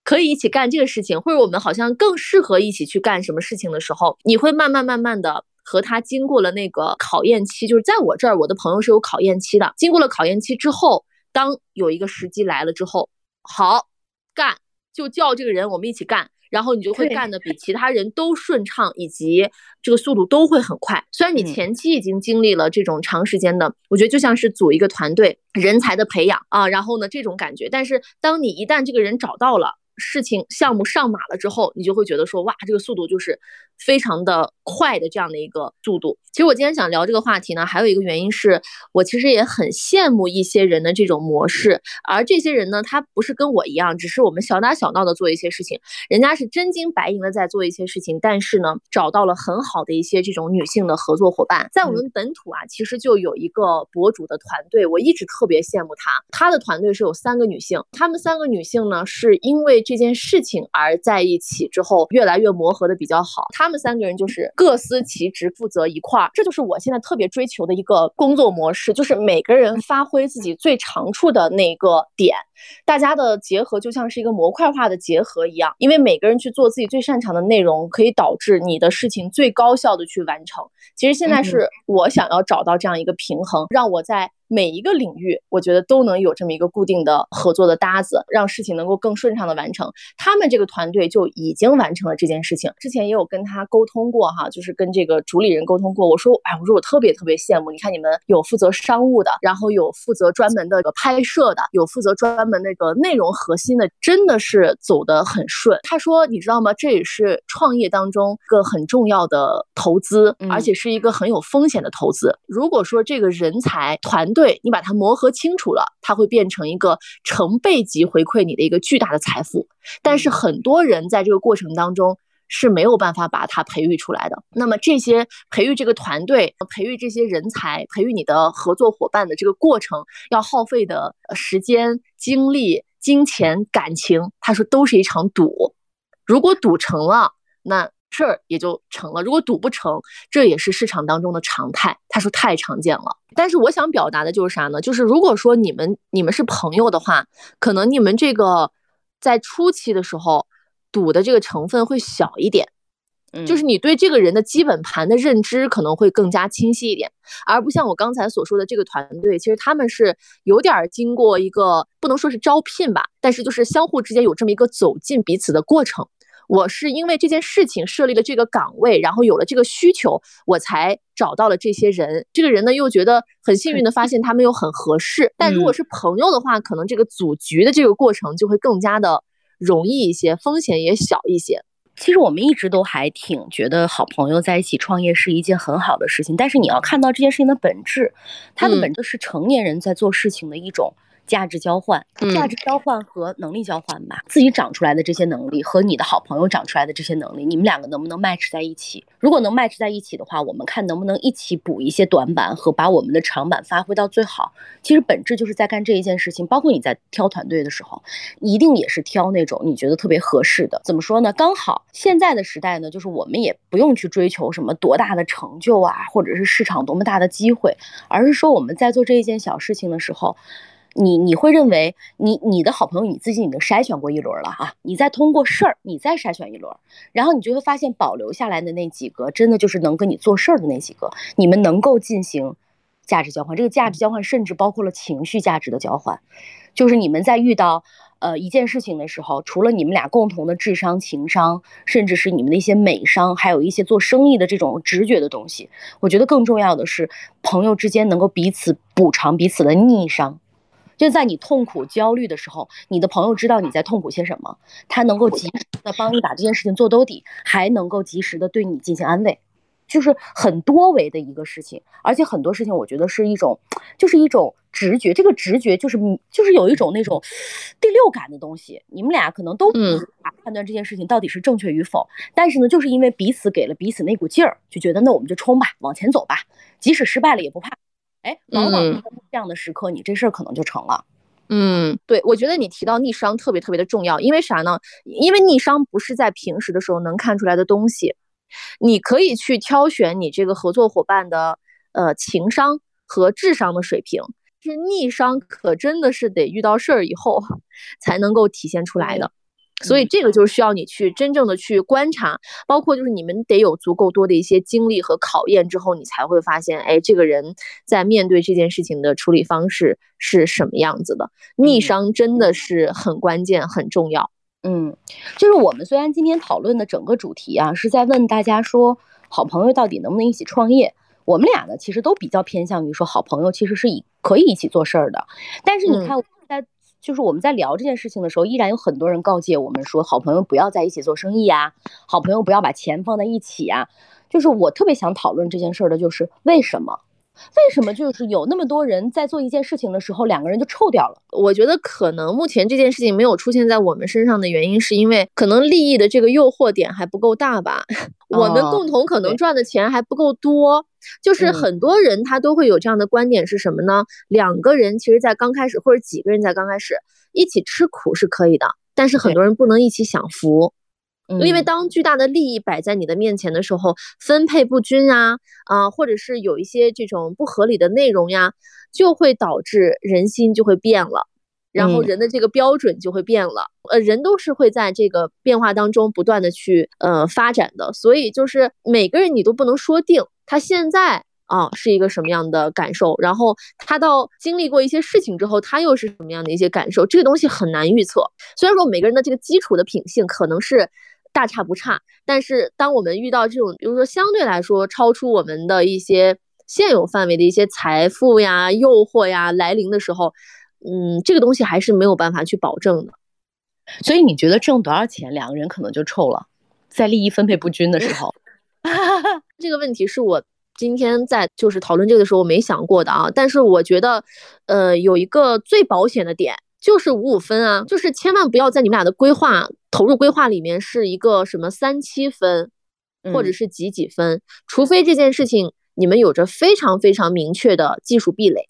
可以一起干这个事情，或者我们好像更适合一起去干什么事情的时候，你会慢慢慢慢的。和他经过了那个考验期，就是在我这儿，我的朋友是有考验期的。经过了考验期之后，当有一个时机来了之后，好干，就叫这个人我们一起干，然后你就会干的比其他人都顺畅，以及这个速度都会很快。虽然你前期已经经历了这种长时间的，我觉得就像是组一个团队人才的培养啊，然后呢这种感觉，但是当你一旦这个人找到了。事情项目上马了之后，你就会觉得说，哇，这个速度就是非常的快的这样的一个速度。其实我今天想聊这个话题呢，还有一个原因是我其实也很羡慕一些人的这种模式，而这些人呢，他不是跟我一样，只是我们小打小闹的做一些事情，人家是真金白银的在做一些事情，但是呢，找到了很好的一些这种女性的合作伙伴。在我们本土啊，其实就有一个博主的团队，我一直特别羡慕他，他的团队是有三个女性，他们三个女性呢，是因为这件事情而在一起之后，越来越磨合的比较好。他们三个人就是各司其职，负责一块儿。这就是我现在特别追求的一个工作模式，就是每个人发挥自己最长处的那个点，大家的结合就像是一个模块化的结合一样。因为每个人去做自己最擅长的内容，可以导致你的事情最高效的去完成。其实现在是我想要找到这样一个平衡，让我在。每一个领域，我觉得都能有这么一个固定的合作的搭子，让事情能够更顺畅的完成。他们这个团队就已经完成了这件事情。之前也有跟他沟通过哈，就是跟这个主理人沟通过。我说，哎，我说我特别特别羡慕，你看你们有负责商务的，然后有负责专门的拍摄的，有负责专门那个内容核心的，真的是走得很顺。他说，你知道吗？这也是创业当中一个很重要的投资，而且是一个很有风险的投资。如果说这个人才团，对你把它磨合清楚了，它会变成一个成倍级回馈你的一个巨大的财富。但是很多人在这个过程当中是没有办法把它培育出来的。那么这些培育这个团队、培育这些人才、培育你的合作伙伴的这个过程，要耗费的时间、精力、金钱、感情，他说都是一场赌。如果赌成了，那。事儿也就成了。如果赌不成，这也是市场当中的常态。他说太常见了。但是我想表达的就是啥呢？就是如果说你们你们是朋友的话，可能你们这个在初期的时候赌的这个成分会小一点。就是你对这个人的基本盘的认知可能会更加清晰一点，而不像我刚才所说的这个团队，其实他们是有点经过一个不能说是招聘吧，但是就是相互之间有这么一个走进彼此的过程。我是因为这件事情设立了这个岗位，然后有了这个需求，我才找到了这些人。这个人呢又觉得很幸运的发现他们又很合适。但如果是朋友的话，可能这个组局的这个过程就会更加的容易一些，风险也小一些。其实我们一直都还挺觉得好朋友在一起创业是一件很好的事情，但是你要看到这件事情的本质，它的本质是成年人在做事情的一种。价值交换，价值交换和能力交换吧。自己长出来的这些能力和你的好朋友长出来的这些能力，你们两个能不能 match 在一起？如果能 match 在一起的话，我们看能不能一起补一些短板和把我们的长板发挥到最好。其实本质就是在干这一件事情。包括你在挑团队的时候，一定也是挑那种你觉得特别合适的。怎么说呢？刚好现在的时代呢，就是我们也不用去追求什么多大的成就啊，或者是市场多么大的机会，而是说我们在做这一件小事情的时候。你你会认为你你的好朋友你自己已经筛选过一轮了啊，你再通过事儿你再筛选一轮，然后你就会发现保留下来的那几个真的就是能跟你做事儿的那几个，你们能够进行价值交换。这个价值交换甚至包括了情绪价值的交换，就是你们在遇到呃一件事情的时候，除了你们俩共同的智商、情商，甚至是你们的一些美商，还有一些做生意的这种直觉的东西，我觉得更重要的是朋友之间能够彼此补偿彼此的逆商。就在你痛苦、焦虑的时候，你的朋友知道你在痛苦些什么，他能够及时的帮你把这件事情做兜底，还能够及时的对你进行安慰，就是很多维的一个事情。而且很多事情，我觉得是一种，就是一种直觉。这个直觉就是，就是有一种那种第六感的东西。你们俩可能都无法判断这件事情到底是正确与否，但是呢，就是因为彼此给了彼此那股劲儿，就觉得那我们就冲吧，往前走吧，即使失败了也不怕。哎，往往这样的时刻，你这事儿可能就成了。嗯，对，我觉得你提到逆商特别特别的重要，因为啥呢？因为逆商不是在平时的时候能看出来的东西，你可以去挑选你这个合作伙伴的呃情商和智商的水平，是逆商可真的是得遇到事儿以后 才能够体现出来的。所以这个就是需要你去真正的去观察，包括就是你们得有足够多的一些经历和考验之后，你才会发现，哎，这个人在面对这件事情的处理方式是什么样子的。逆商真的是很关键、很重要。嗯，就是我们虽然今天讨论的整个主题啊，是在问大家说，好朋友到底能不能一起创业？我们俩呢，其实都比较偏向于说，好朋友其实是以可以一起做事儿的。但是你看，在就是我们在聊这件事情的时候，依然有很多人告诫我们说，好朋友不要在一起做生意呀，好朋友不要把钱放在一起呀。就是我特别想讨论这件事儿的，就是为什么？为什么就是有那么多人在做一件事情的时候，两个人就臭掉了？我觉得可能目前这件事情没有出现在我们身上的原因，是因为可能利益的这个诱惑点还不够大吧。我们共同可能赚的钱还不够多。就是很多人他都会有这样的观点是什么呢？两个人其实，在刚开始或者几个人在刚开始一起吃苦是可以的，但是很多人不能一起享福。因为当巨大的利益摆在你的面前的时候，分配不均啊，啊，或者是有一些这种不合理的内容呀，就会导致人心就会变了，然后人的这个标准就会变了。呃，人都是会在这个变化当中不断的去呃发展的，所以就是每个人你都不能说定他现在啊是一个什么样的感受，然后他到经历过一些事情之后，他又是什么样的一些感受，这个东西很难预测。虽然说每个人的这个基础的品性可能是。大差不差，但是当我们遇到这种，比如说相对来说超出我们的一些现有范围的一些财富呀、诱惑呀来临的时候，嗯，这个东西还是没有办法去保证的。所以你觉得挣多少钱，两个人可能就臭了，在利益分配不均的时候。这个问题是我今天在就是讨论这个的时候我没想过的啊，但是我觉得，呃，有一个最保险的点。就是五五分啊，就是千万不要在你们俩的规划投入规划里面是一个什么三七分，或者是几几分，除非这件事情你们有着非常非常明确的技术壁垒，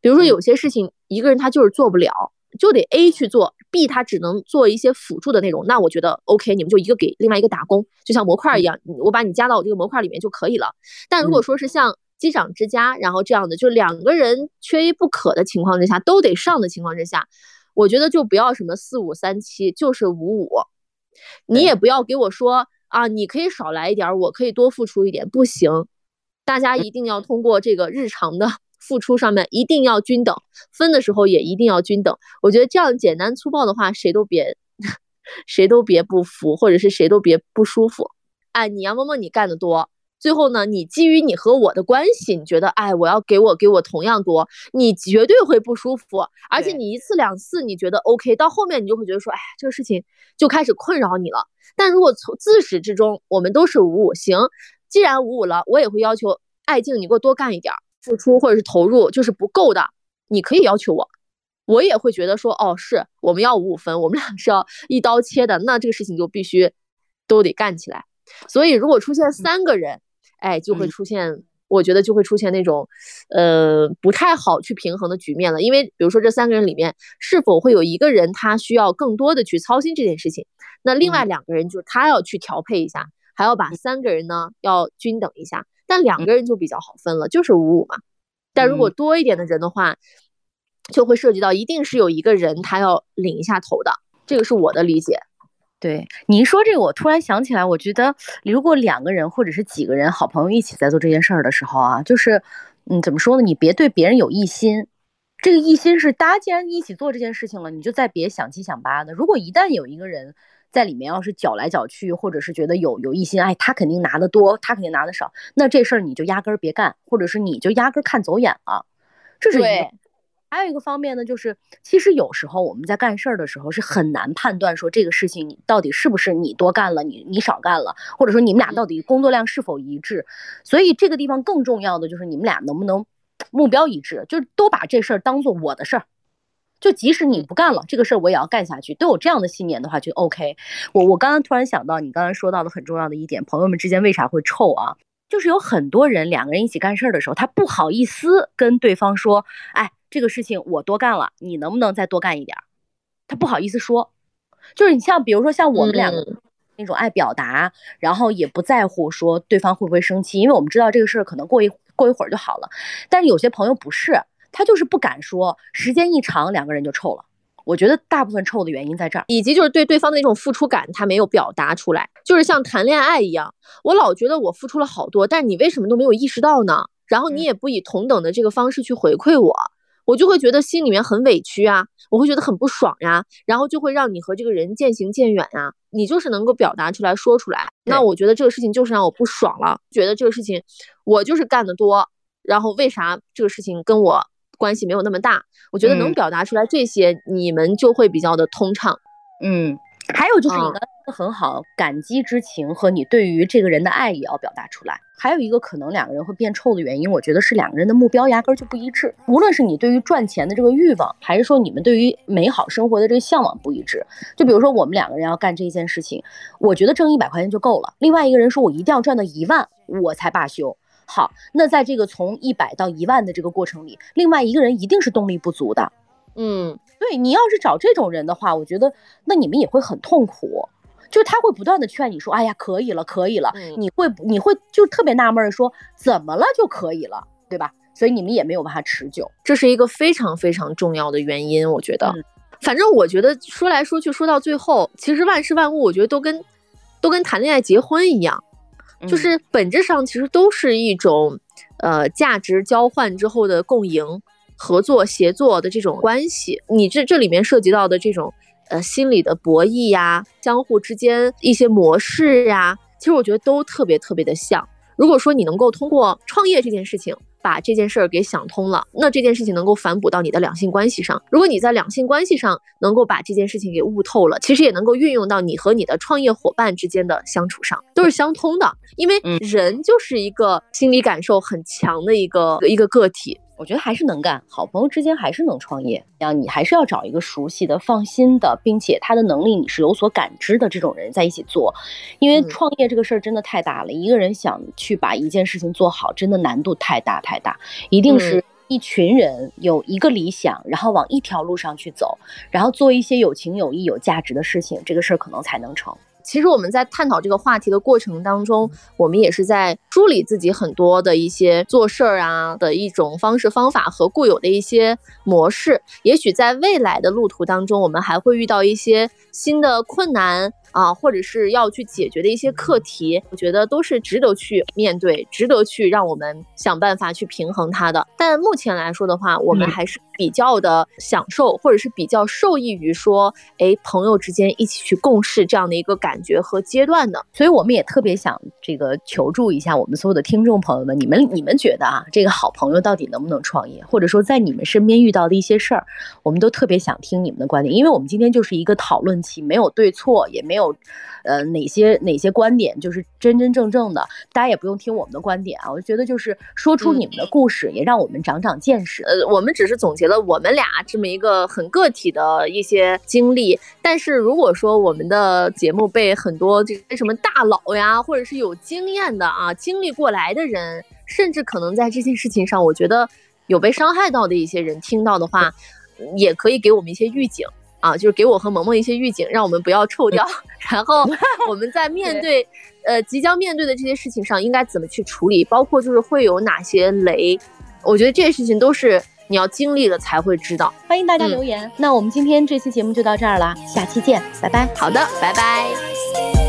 比如说有些事情一个人他就是做不了，就得 A 去做，B 他只能做一些辅助的内容，那我觉得 OK，你们就一个给另外一个打工，就像模块一样，我把你加到我这个模块里面就可以了。但如果说是像机长之家，然后这样的，就两个人缺一不可的情况之下，都得上的情况之下。我觉得就不要什么四五三七，就是五五，你也不要给我说啊，你可以少来一点，我可以多付出一点，不行，大家一定要通过这个日常的付出上面一定要均等，分的时候也一定要均等。我觉得这样简单粗暴的话，谁都别 谁都别不服，或者是谁都别不舒服。哎，你杨萌萌，你干的多。最后呢，你基于你和我的关系，你觉得，哎，我要给我给我同样多，你绝对会不舒服。而且你一次两次你觉得 OK，到后面你就会觉得说，哎，这个事情就开始困扰你了。但如果从自始至终我们都是五五，行，既然五五了，我也会要求爱静，你给我多干一点，付出或者是投入就是不够的，你可以要求我，我也会觉得说，哦，是我们要五五分，我们俩是要一刀切的，那这个事情就必须都得干起来。所以如果出现三个人。哎，就会出现，我觉得就会出现那种，呃，不太好去平衡的局面了。因为比如说这三个人里面，是否会有一个人他需要更多的去操心这件事情，那另外两个人就是他要去调配一下，还要把三个人呢要均等一下。但两个人就比较好分了，就是五五嘛。但如果多一点的人的话，就会涉及到一定是有一个人他要领一下头的，这个是我的理解。对，您说这个，我突然想起来，我觉得如果两个人或者是几个人好朋友一起在做这件事儿的时候啊，就是，嗯，怎么说呢？你别对别人有异心，这个异心是大家既然一起做这件事情了，你就再别想七想八的。如果一旦有一个人在里面要是搅来搅去，或者是觉得有有异心，哎，他肯定拿的多，他肯定拿的少，那这事儿你就压根儿别干，或者是你就压根儿看走眼了，这是一个。还有一个方面呢，就是其实有时候我们在干事儿的时候是很难判断说这个事情你到底是不是你多干了，你你少干了，或者说你们俩到底工作量是否一致。所以这个地方更重要的就是你们俩能不能目标一致，就是都把这事儿当做我的事儿，就即使你不干了，这个事儿我也要干下去。都有这样的信念的话就 OK。我我刚刚突然想到你刚才说到的很重要的一点，朋友们之间为啥会臭啊？就是有很多人两个人一起干事儿的时候，他不好意思跟对方说，哎。这个事情我多干了，你能不能再多干一点？他不好意思说，就是你像比如说像我们两个那种爱表达，然后也不在乎说对方会不会生气，因为我们知道这个事儿可能过一过一会儿就好了。但是有些朋友不是，他就是不敢说，时间一长两个人就臭了。我觉得大部分臭的原因在这儿，以及就是对对方的那种付出感他没有表达出来，就是像谈恋爱一样，我老觉得我付出了好多，但你为什么都没有意识到呢？然后你也不以同等的这个方式去回馈我。我就会觉得心里面很委屈啊，我会觉得很不爽呀，然后就会让你和这个人渐行渐远呀。你就是能够表达出来说出来，那我觉得这个事情就是让我不爽了，觉得这个事情我就是干得多，然后为啥这个事情跟我关系没有那么大？我觉得能表达出来这些，你们就会比较的通畅。嗯，还有就是你的。很好，感激之情和你对于这个人的爱也要表达出来。还有一个可能两个人会变臭的原因，我觉得是两个人的目标压根就不一致。无论是你对于赚钱的这个欲望，还是说你们对于美好生活的这个向往不一致。就比如说我们两个人要干这件事情，我觉得挣一百块钱就够了。另外一个人说我一定要赚到一万我才罢休。好，那在这个从一百到一万的这个过程里，另外一个人一定是动力不足的。嗯，对你要是找这种人的话，我觉得那你们也会很痛苦。就是他会不断的劝你说，哎呀，可以了，可以了。你会你会就特别纳闷说，怎么了就可以了，对吧？所以你们也没有办法持久，这是一个非常非常重要的原因。我觉得，反正我觉得说来说去说到最后，其实万事万物，我觉得都跟都跟谈恋爱、结婚一样，就是本质上其实都是一种呃价值交换之后的共赢、合作、协作的这种关系。你这这里面涉及到的这种。呃，心理的博弈呀，相互之间一些模式呀，其实我觉得都特别特别的像。如果说你能够通过创业这件事情把这件事儿给想通了，那这件事情能够反哺到你的两性关系上。如果你在两性关系上能够把这件事情给悟透了，其实也能够运用到你和你的创业伙伴之间的相处上，都是相通的。因为人就是一个心理感受很强的一个一个个体。我觉得还是能干，好朋友之间还是能创业。你还是要找一个熟悉的、放心的，并且他的能力你是有所感知的这种人在一起做。因为创业这个事儿真的太大了，一个人想去把一件事情做好，真的难度太大太大。一定是一群人有一个理想，然后往一条路上去走，然后做一些有情有义、有价值的事情，这个事儿可能才能成。其实我们在探讨这个话题的过程当中，我们也是在梳理自己很多的一些做事儿啊的一种方式方法和固有的一些模式。也许在未来的路途当中，我们还会遇到一些新的困难。啊，或者是要去解决的一些课题，我觉得都是值得去面对，值得去让我们想办法去平衡它的。但目前来说的话，我们还是比较的享受，或者是比较受益于说，哎，朋友之间一起去共事这样的一个感觉和阶段的。所以我们也特别想这个求助一下我们所有的听众朋友们，你们你们觉得啊，这个好朋友到底能不能创业，或者说在你们身边遇到的一些事儿，我们都特别想听你们的观点，因为我们今天就是一个讨论期，没有对错，也没有。呃，哪些哪些观点就是真真正正的，大家也不用听我们的观点啊。我觉得就是说出你们的故事，也让我们长长见识。呃，我们只是总结了我们俩这么一个很个体的一些经历。但是如果说我们的节目被很多这些什么大佬呀，或者是有经验的啊，经历过来的人，甚至可能在这件事情上，我觉得有被伤害到的一些人听到的话，也可以给我们一些预警。啊，就是给我和萌萌一些预警，让我们不要臭掉。然后 我们在面对呃即将面对的这些事情上，应该怎么去处理？包括就是会有哪些雷？我觉得这些事情都是你要经历了才会知道。欢迎大家留言。那我们今天这期节目就到这儿了，下期见，拜拜。好的，拜拜。